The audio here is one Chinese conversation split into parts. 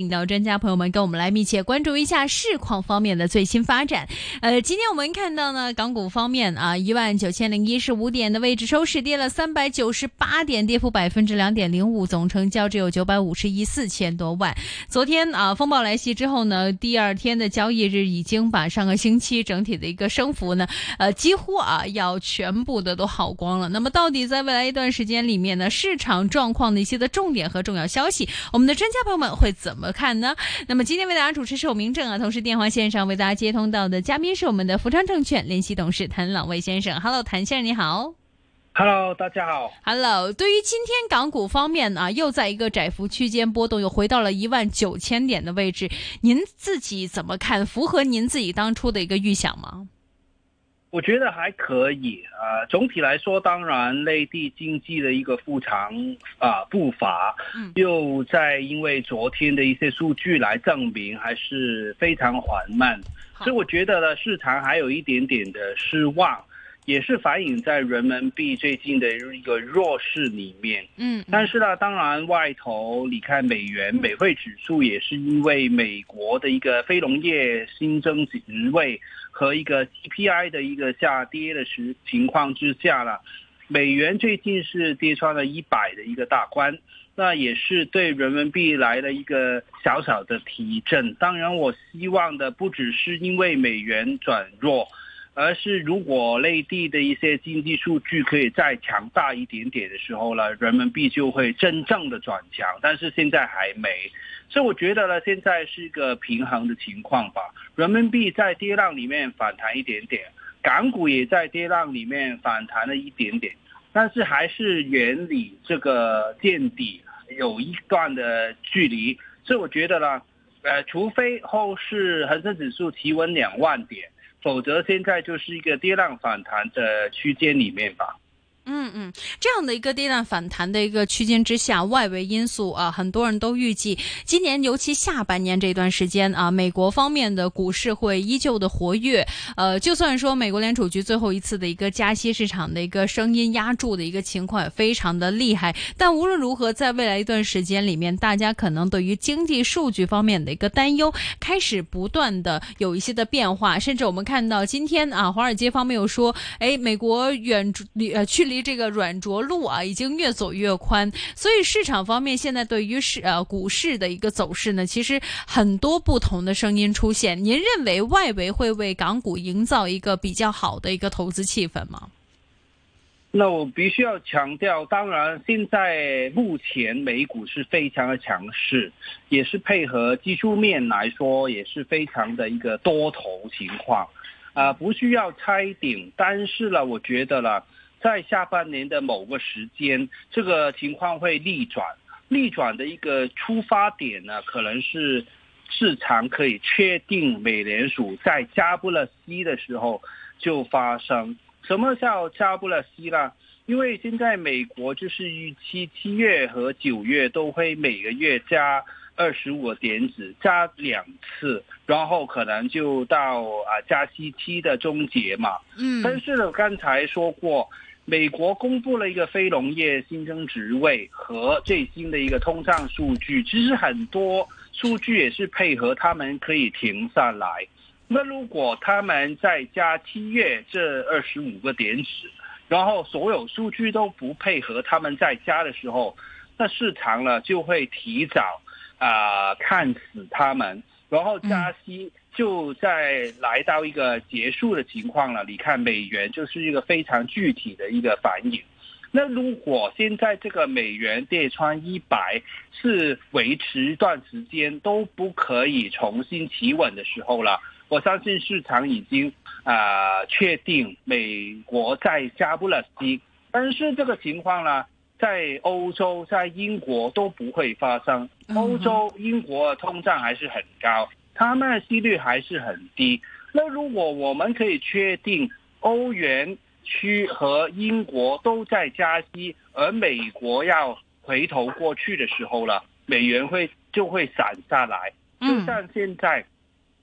请到专家朋友们跟我们来密切关注一下市况方面的最新发展。呃，今天我们看到呢，港股方面啊，一万九千零一十五点的位置收市跌了三百九十八点，跌幅百分之两点零五，总成交只有九百五十亿四千多万。昨天啊，风暴来袭之后呢，第二天的交易日已经把上个星期整体的一个升幅呢，呃，几乎啊要全部的都耗光了。那么，到底在未来一段时间里面呢，市场状况的一些的重点和重要消息，我们的专家朋友们会怎么？看呢？那么今天为大家主持是我明正啊，同时电话线上为大家接通到的嘉宾是我们的福昌证券联席董事谭朗卫先生。Hello，谭先生你好。Hello，大家好。Hello，对于今天港股方面啊，又在一个窄幅区间波动，又回到了一万九千点的位置，您自己怎么看？符合您自己当初的一个预想吗？我觉得还可以啊，总体来说，当然内地经济的一个复常啊步伐，又在因为昨天的一些数据来证明还是非常缓慢，所以我觉得呢，市场还有一点点的失望。也是反映在人民币最近的一个弱势里面，嗯，但是呢，当然外头你看美元美汇指数也是因为美国的一个非农业新增职位和一个 CPI 的一个下跌的时情况之下了，美元最近是跌穿了一百的一个大关，那也是对人民币来了一个小小的提振。当然，我希望的不只是因为美元转弱。而是如果内地的一些经济数据可以再强大一点点的时候呢，人民币就会真正的转强。但是现在还没，所以我觉得呢，现在是一个平衡的情况吧。人民币在跌浪里面反弹一点点，港股也在跌浪里面反弹了一点点，但是还是远离这个见底有一段的距离。所以我觉得呢，呃，除非后市恒生指数提稳两万点。否则，现在就是一个跌浪反弹的区间里面吧。嗯嗯，这样的一个跌宕反弹的一个区间之下，外围因素啊，很多人都预计今年尤其下半年这段时间啊，美国方面的股市会依旧的活跃。呃，就算说美国联储局最后一次的一个加息，市场的一个声音压住的一个情况也非常的厉害。但无论如何，在未来一段时间里面，大家可能对于经济数据方面的一个担忧开始不断的有一些的变化。甚至我们看到今天啊，华尔街方面又说，哎，美国远离 呃去离。这个软着陆啊，已经越走越宽，所以市场方面现在对于市呃股市的一个走势呢，其实很多不同的声音出现。您认为外围会为港股营造一个比较好的一个投资气氛吗？那我必须要强调，当然现在目前美股是非常的强势，也是配合技术面来说，也是非常的一个多头情况啊，不需要猜顶。但是呢，我觉得呢。在下半年的某个时间，这个情况会逆转。逆转的一个出发点呢，可能是市场可以确定美联储在加不了息的时候就发生。什么叫加不了息呢？因为现在美国就是预期七月和九月都会每个月加二十五个点子，加两次，然后可能就到啊加息期的终结嘛。嗯。但是呢，刚才说过。美国公布了一个非农业新增职位和最新的一个通胀数据，其实很多数据也是配合他们可以停下来。那如果他们再加七月这二十五个点子，然后所有数据都不配合他们在加的时候，那市场呢就会提早啊看死他们，然后加息。就在来到一个结束的情况了。你看，美元就是一个非常具体的一个反应。那如果现在这个美元跌穿一百，是维持一段时间都不可以重新企稳的时候了，我相信市场已经啊确定美国在加不了息。但是这个情况呢，在欧洲、在英国都不会发生。欧洲、英国通胀还是很高。他们的息率还是很低。那如果我们可以确定欧元区和英国都在加息，而美国要回头过去的时候了，美元会就会散下来。就像现在，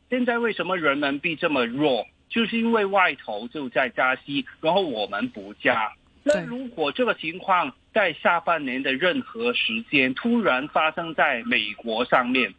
现在为什么人民币这么弱？就是因为外头就在加息，然后我们不加。那如果这个情况在下半年的任何时间突然发生在美国上面？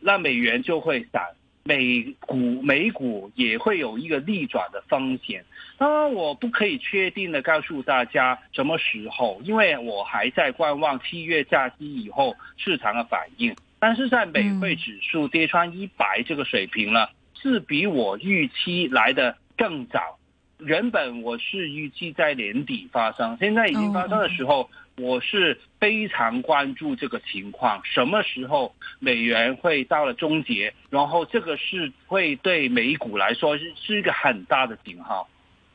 那美元就会散，美股美股也会有一个逆转的风险。当然，我不可以确定的告诉大家什么时候，因为我还在观望七月假期以后市场的反应。但是在美汇指数跌穿一百这个水平了，是比我预期来的更早。原本我是预计在年底发生，现在已经发生的时候，我是非常关注这个情况，什么时候美元会到了终结，然后这个是会对美股来说是是一个很大的警号。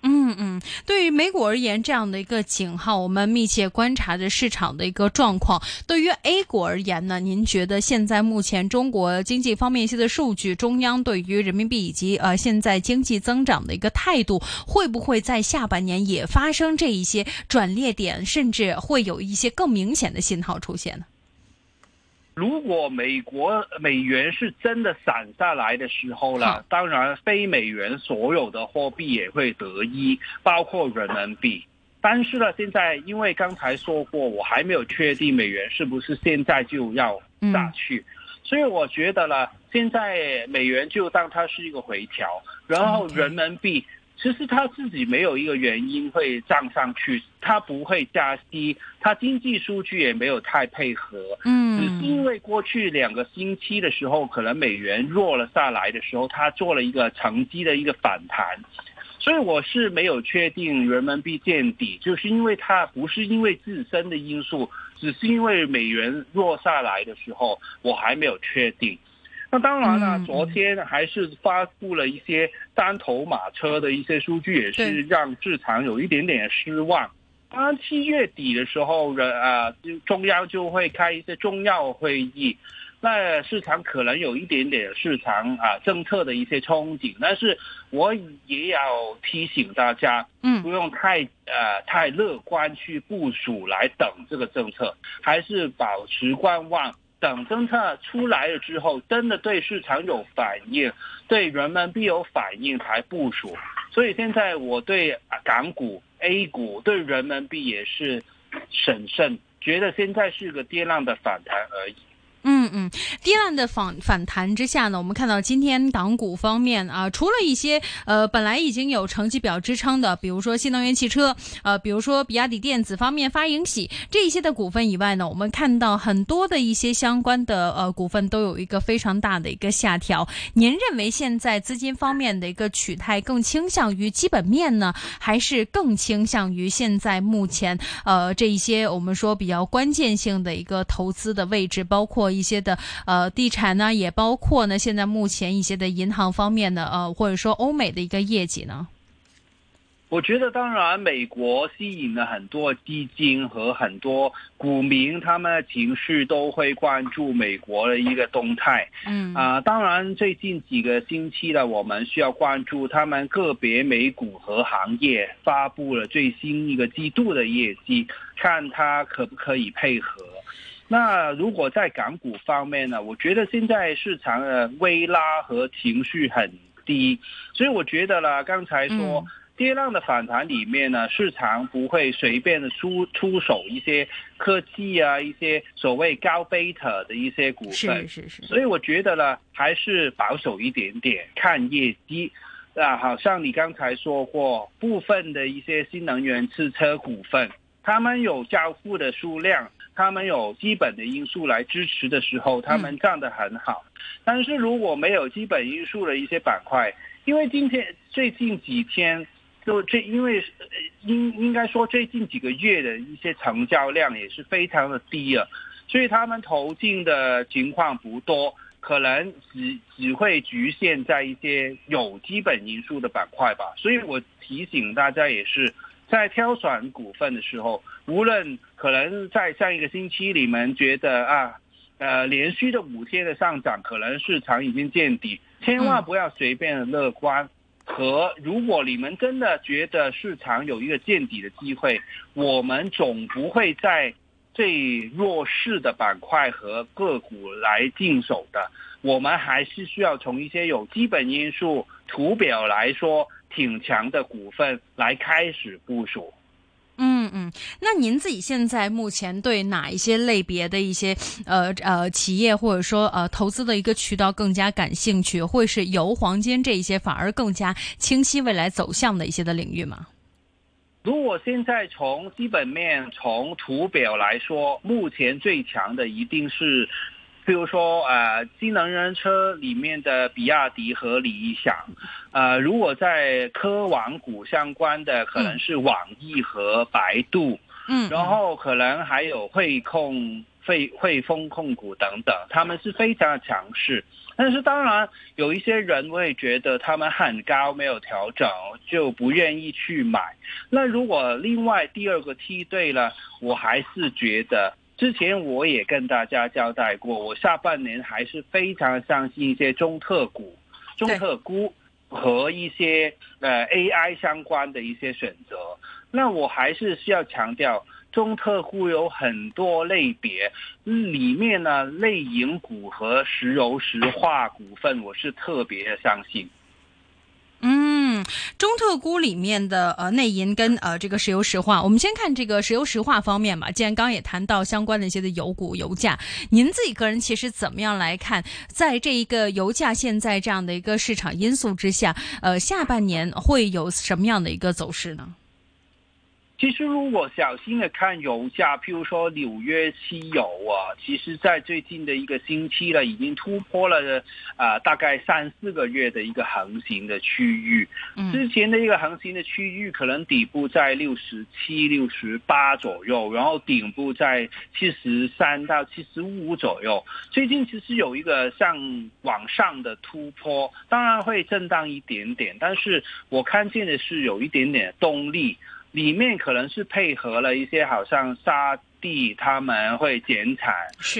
嗯嗯，对于美股而言，这样的一个警号，我们密切观察着市场的一个状况。对于 A 股而言呢，您觉得现在目前中国经济方面一些的数据，中央对于人民币以及呃现在经济增长的一个态度，会不会在下半年也发生这一些转捩点，甚至会有一些更明显的信号出现呢？如果美国美元是真的散下来的时候了，当然非美元所有的货币也会得益，包括人民币。但是呢，现在因为刚才说过，我还没有确定美元是不是现在就要下去，所以我觉得呢，现在美元就当它是一个回调，然后人民币。其实他自己没有一个原因会涨上去，他不会加息，他经济数据也没有太配合，嗯，只是因为过去两个星期的时候，可能美元弱了下来的时候，他做了一个长期的一个反弹，所以我是没有确定人民币见底，就是因为它不是因为自身的因素，只是因为美元弱下来的时候，我还没有确定。那当然了，昨天还是发布了一些单头马车的一些数据，也是让市场有一点点失望。当然，七月底的时候，人啊，中央就会开一些重要会议，那市场可能有一点点市场啊政策的一些憧憬。但是我也要提醒大家，嗯，不用太呃太乐观去部署来等这个政策，还是保持观望。等政策出来了之后，真的对市场有反应，对人民币有反应才部署。所以现在我对港股、A 股、对人民币也是审慎，觉得现在是个跌浪的反弹而已。嗯嗯，跌浪的反反弹之下呢，我们看到今天港股方面啊，除了一些呃本来已经有成绩表支撑的，比如说新能源汽车，呃，比如说比亚迪电子方面发盈喜这一些的股份以外呢，我们看到很多的一些相关的呃股份都有一个非常大的一个下调。您认为现在资金方面的一个取态更倾向于基本面呢，还是更倾向于现在目前呃这一些我们说比较关键性的一个投资的位置，包括？一些的呃地产呢，也包括呢，现在目前一些的银行方面的呃，或者说欧美的一个业绩呢。我觉得，当然，美国吸引了很多基金和很多股民，他们的情绪都会关注美国的一个动态。嗯啊，当然，最近几个星期呢，我们需要关注他们个别美股和行业发布了最新一个季度的业绩，看它可不可以配合。那如果在港股方面呢？我觉得现在市场的微拉和情绪很低，所以我觉得呢，刚才说跌浪的反弹里面呢，市场不会随便的出出手一些科技啊，一些所谓高贝塔的一些股份。是是是。所以我觉得呢，还是保守一点点，看业绩。啊，好像你刚才说过，部分的一些新能源汽车股份，他们有交付的数量。他们有基本的因素来支持的时候，他们站得很好。但是如果没有基本因素的一些板块，因为今天最近几天就这，因为应应该说最近几个月的一些成交量也是非常的低啊，所以他们投进的情况不多，可能只只会局限在一些有基本因素的板块吧。所以我提醒大家也是。在挑选股份的时候，无论可能在上一个星期你们觉得啊，呃，连续的五天的上涨，可能市场已经见底，千万不要随便的乐观。和如果你们真的觉得市场有一个见底的机会，我们总不会在最弱势的板块和个股来进手的。我们还是需要从一些有基本因素图表来说。挺强的股份来开始部署，嗯。嗯嗯，那您自己现在目前对哪一些类别的一些呃呃企业或者说呃投资的一个渠道更加感兴趣？会是油、黄金这一些反而更加清晰未来走向的一些的领域吗？如果现在从基本面、从图表来说，目前最强的一定是。譬如说，呃，新能源车里面的比亚迪和理想，呃，如果在科网股相关的，可能是网易和百度，嗯，然后可能还有汇控、汇汇丰控股等等，他们是非常的强势。但是当然，有一些人会觉得他们很高，没有调整，就不愿意去买。那如果另外第二个梯队呢，我还是觉得。之前我也跟大家交代过，我下半年还是非常相信一些中特股、中特估和一些呃 AI 相关的一些选择。那我还是需要强调，中特估有很多类别，里面呢类银股和石油石化股份，我是特别的相信。中特估里面的呃内银跟呃这个石油石化，我们先看这个石油石化方面吧。既然刚刚也谈到相关的一些的油股油价，您自己个人其实怎么样来看，在这一个油价现在这样的一个市场因素之下，呃下半年会有什么样的一个走势呢？其实，如果小心的看油价，譬如说纽约期油啊，其实在最近的一个星期呢，已经突破了啊大概三四个月的一个横行的区域。之前的一个横行的区域，可能底部在六十七、六十八左右，然后顶部在七十三到七十五左右。最近其实有一个向往上的突破，当然会震荡一点点，但是我看见的是有一点点动力。里面可能是配合了一些，好像沙地他们会减产，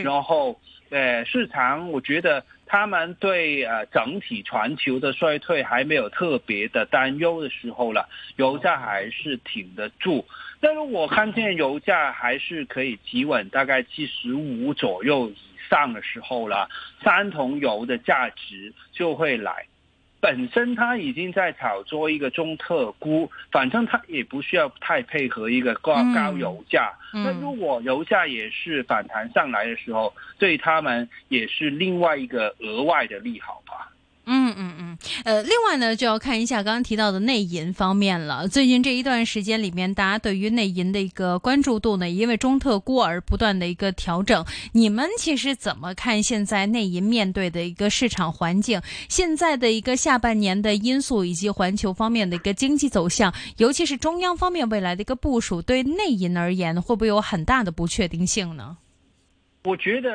然后，呃，市场我觉得他们对呃整体全球的衰退还没有特别的担忧的时候了，油价还是挺得住。但是我看见油价还是可以企稳大概七十五左右以上的时候了，三桶油的价值就会来。本身它已经在炒作一个中特估，反正它也不需要太配合一个高高油价。那如果油价也是反弹上来的时候，对他们也是另外一个额外的利好吧。嗯嗯嗯，呃，另外呢，就要看一下刚刚提到的内银方面了。最近这一段时间里面，大家对于内银的一个关注度呢，因为中特估而不断的一个调整。你们其实怎么看现在内银面对的一个市场环境？现在的一个下半年的因素以及环球方面的一个经济走向，尤其是中央方面未来的一个部署，对内银而言，会不会有很大的不确定性呢？我觉得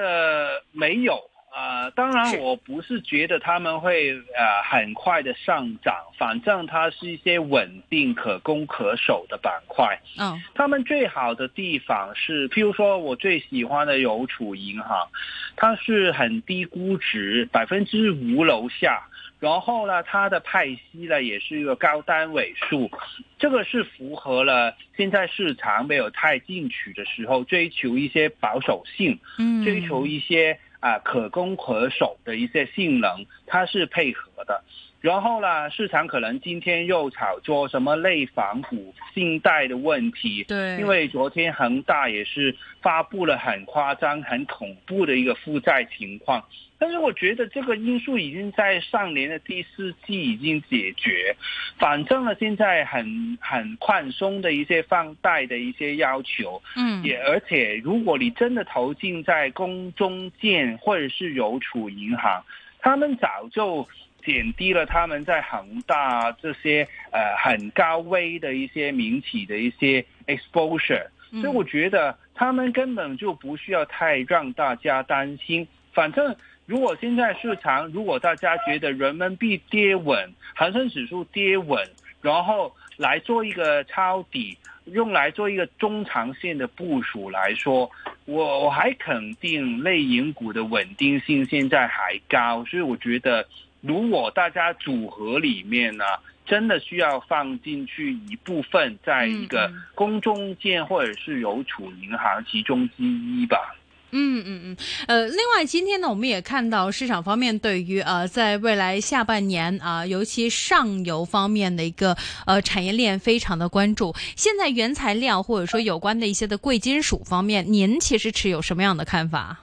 没有。呃，当然，我不是觉得他们会呃很快的上涨，反正它是一些稳定、可攻可守的板块。嗯，他们最好的地方是，譬如说我最喜欢的邮储银行，它是很低估值，百分之五楼下。然后呢，它的派息呢也是一个高单位数，这个是符合了现在市场没有太进取的时候，追求一些保守性，嗯，追求一些。啊，可攻可守的一些性能，它是配合的。然后呢，市场可能今天又炒作什么内房股、信贷的问题。对，因为昨天恒大也是发布了很夸张、很恐怖的一个负债情况。但是我觉得这个因素已经在上年的第四季已经解决。反正呢，现在很 很宽松的一些放贷的一些要求。嗯，也而且如果你真的投进在公中建或者是邮储银行，他们早就。减低了他们在恒大这些呃很高危的一些民企的一些 exposure，所以我觉得他们根本就不需要太让大家担心。反正如果现在市场，如果大家觉得人民币跌稳，恒生指数跌稳，然后来做一个抄底，用来做一个中长线的部署来说，我我还肯定类银股的稳定性现在还高，所以我觉得。如果大家组合里面呢，真的需要放进去一部分，在一个公中建或者是邮储银行其中之一吧。嗯嗯嗯，呃，另外今天呢，我们也看到市场方面对于呃，在未来下半年啊、呃，尤其上游方面的一个呃产业链非常的关注。现在原材料或者说有关的一些的贵金属方面，您其实持有什么样的看法？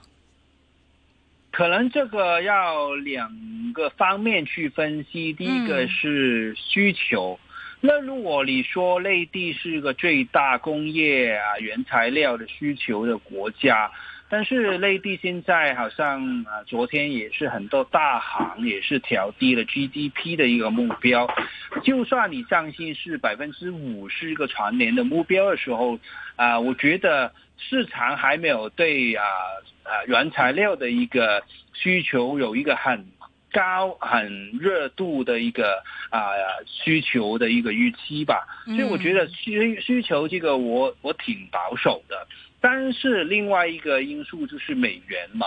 可能这个要两个方面去分析，第一个是需求。那如果你说内地是个最大工业啊原材料的需求的国家，但是内地现在好像啊，昨天也是很多大行也是调低了 GDP 的一个目标。就算你相信是百分之五是一个全年的目标的时候，啊，我觉得市场还没有对啊啊原材料的一个需求有一个很。高很热度的一个啊需求的一个预期吧，所以我觉得需需求这个我我挺保守的，但是另外一个因素就是美元嘛，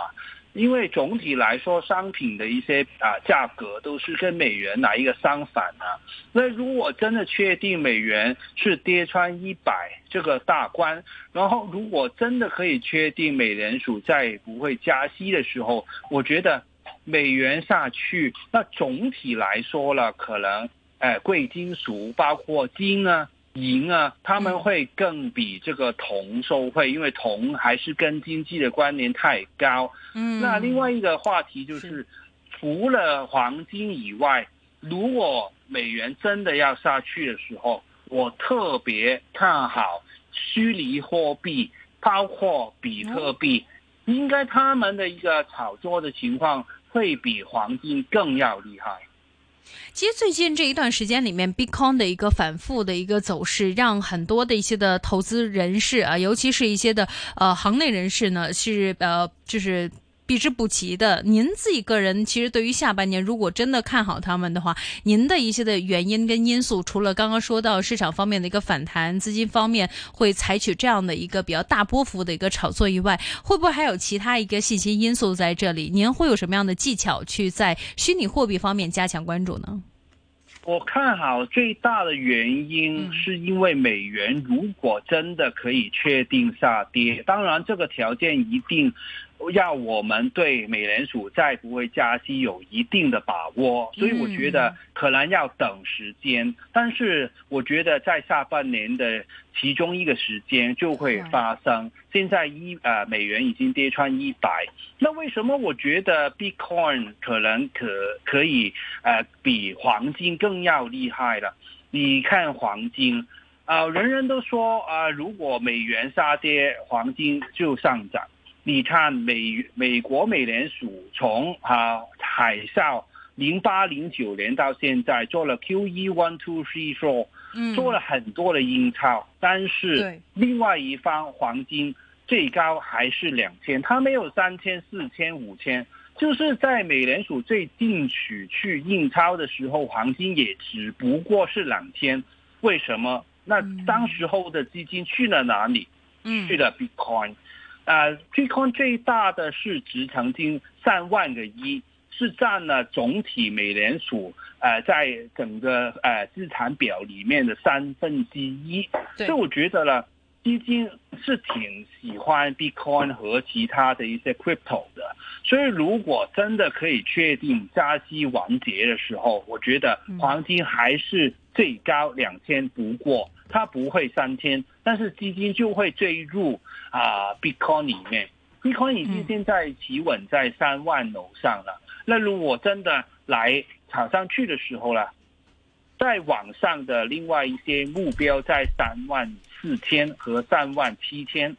因为总体来说商品的一些啊价格都是跟美元哪一个相反啊，那如果真的确定美元是跌穿一百这个大关，然后如果真的可以确定美联储再不会加息的时候，我觉得。美元下去，那总体来说了，可能，哎，贵金属包括金啊、银啊，他们会更比这个铜受惠，因为铜还是跟经济的关联太高。嗯，那另外一个话题就是，除了黄金以外，如果美元真的要下去的时候，我特别看好虚拟货币，包括比特币，应该他们的一个炒作的情况。会比黄金更要厉害。其实最近这一段时间里面，Bitcoin 的一个反复的一个走势，让很多的一些的投资人士啊，尤其是一些的呃行内人士呢，是呃就是。避之不及的。您自己个人其实对于下半年，如果真的看好他们的话，您的一些的原因跟因素，除了刚刚说到市场方面的一个反弹，资金方面会采取这样的一个比较大波幅的一个炒作以外，会不会还有其他一个信息因素在这里？您会有什么样的技巧去在虚拟货币方面加强关注呢？我看好最大的原因是因为美元如果真的可以确定下跌，当然这个条件一定。要我们对美联储再不会加息有一定的把握，所以我觉得可能要等时间。但是我觉得在下半年的其中一个时间就会发生。现在一呃美元已经跌穿一百，那为什么我觉得 Bitcoin 可能可可以呃比黄金更要厉害了？你看黄金啊，人人都说啊，如果美元下跌，黄金就上涨。你看美美国美联储从啊海啸零八零九年到现在做了 Q E one two three four，做了很多的印钞，但是另外一方黄金最高还是两千，它没有三千四千五千，就是在美联储最进取去印钞的时候，黄金也只不过是两千，为什么？那当时候的基金去了哪里？去了 Bitcoin。啊，Bitcoin 最大的市值曾经上万个亿，是占了总体美联储呃在整个呃资产表里面的三分之一。所以我觉得呢，基金是挺喜欢 Bitcoin 和其他的一些 crypto 的。所以如果真的可以确定加息完结的时候，我觉得黄金还是最高两千，不过它不会三千。但是基金就会坠入啊，Bitcoin 里面，Bitcoin 已经现在企稳在三万楼上了。那如果真的来炒上去的时候呢，在网上的另外一些目标在三万四千和三万七千。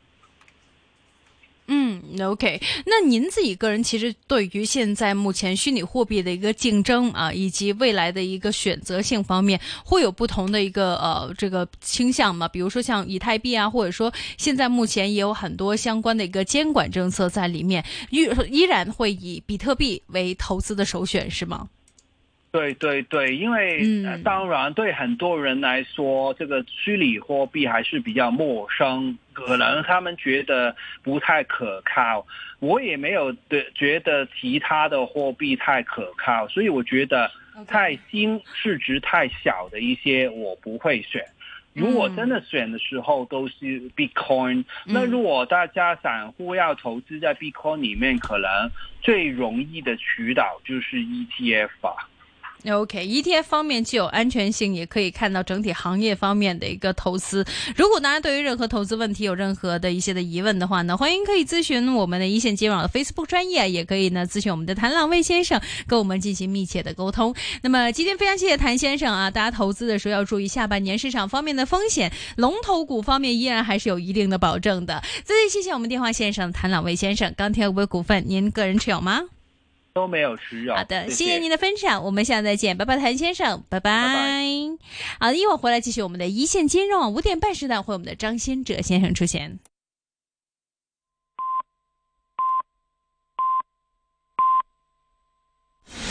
嗯，OK，那您自己个人其实对于现在目前虚拟货币的一个竞争啊，以及未来的一个选择性方面，会有不同的一个呃这个倾向吗？比如说像以太币啊，或者说现在目前也有很多相关的一个监管政策在里面，依依然会以比特币为投资的首选，是吗？对对对，因为当然对很多人来说，这个虚拟货币还是比较陌生，可能他们觉得不太可靠。我也没有对觉得其他的货币太可靠，所以我觉得太新、市值太小的一些我不会选。如果真的选的时候都是 Bitcoin，、嗯、那如果大家散户要投资在 Bitcoin 里面，可能最容易的渠道就是 ETF 吧。OK，ETF 方面既有安全性，也可以看到整体行业方面的一个投资。如果大家对于任何投资问题有任何的一些的疑问的话呢，欢迎可以咨询我们的一线金融的 Facebook 专业，也可以呢咨询我们的谭朗蔚先生，跟我们进行密切的沟通。那么今天非常谢谢谭先生啊，大家投资的时候要注意下半年市场方面的风险，龙头股方面依然还是有一定的保证的。再次谢谢我们电话线上的谭朗蔚先生，钢铁股份您个人持有吗？都没有需要。好的，谢谢您的分享，我们下次再见，拜拜，谭先生，拜拜。拜拜。好的，一会儿回来继续我们的一线金融，五点半时段会有我们的张先哲先生出現。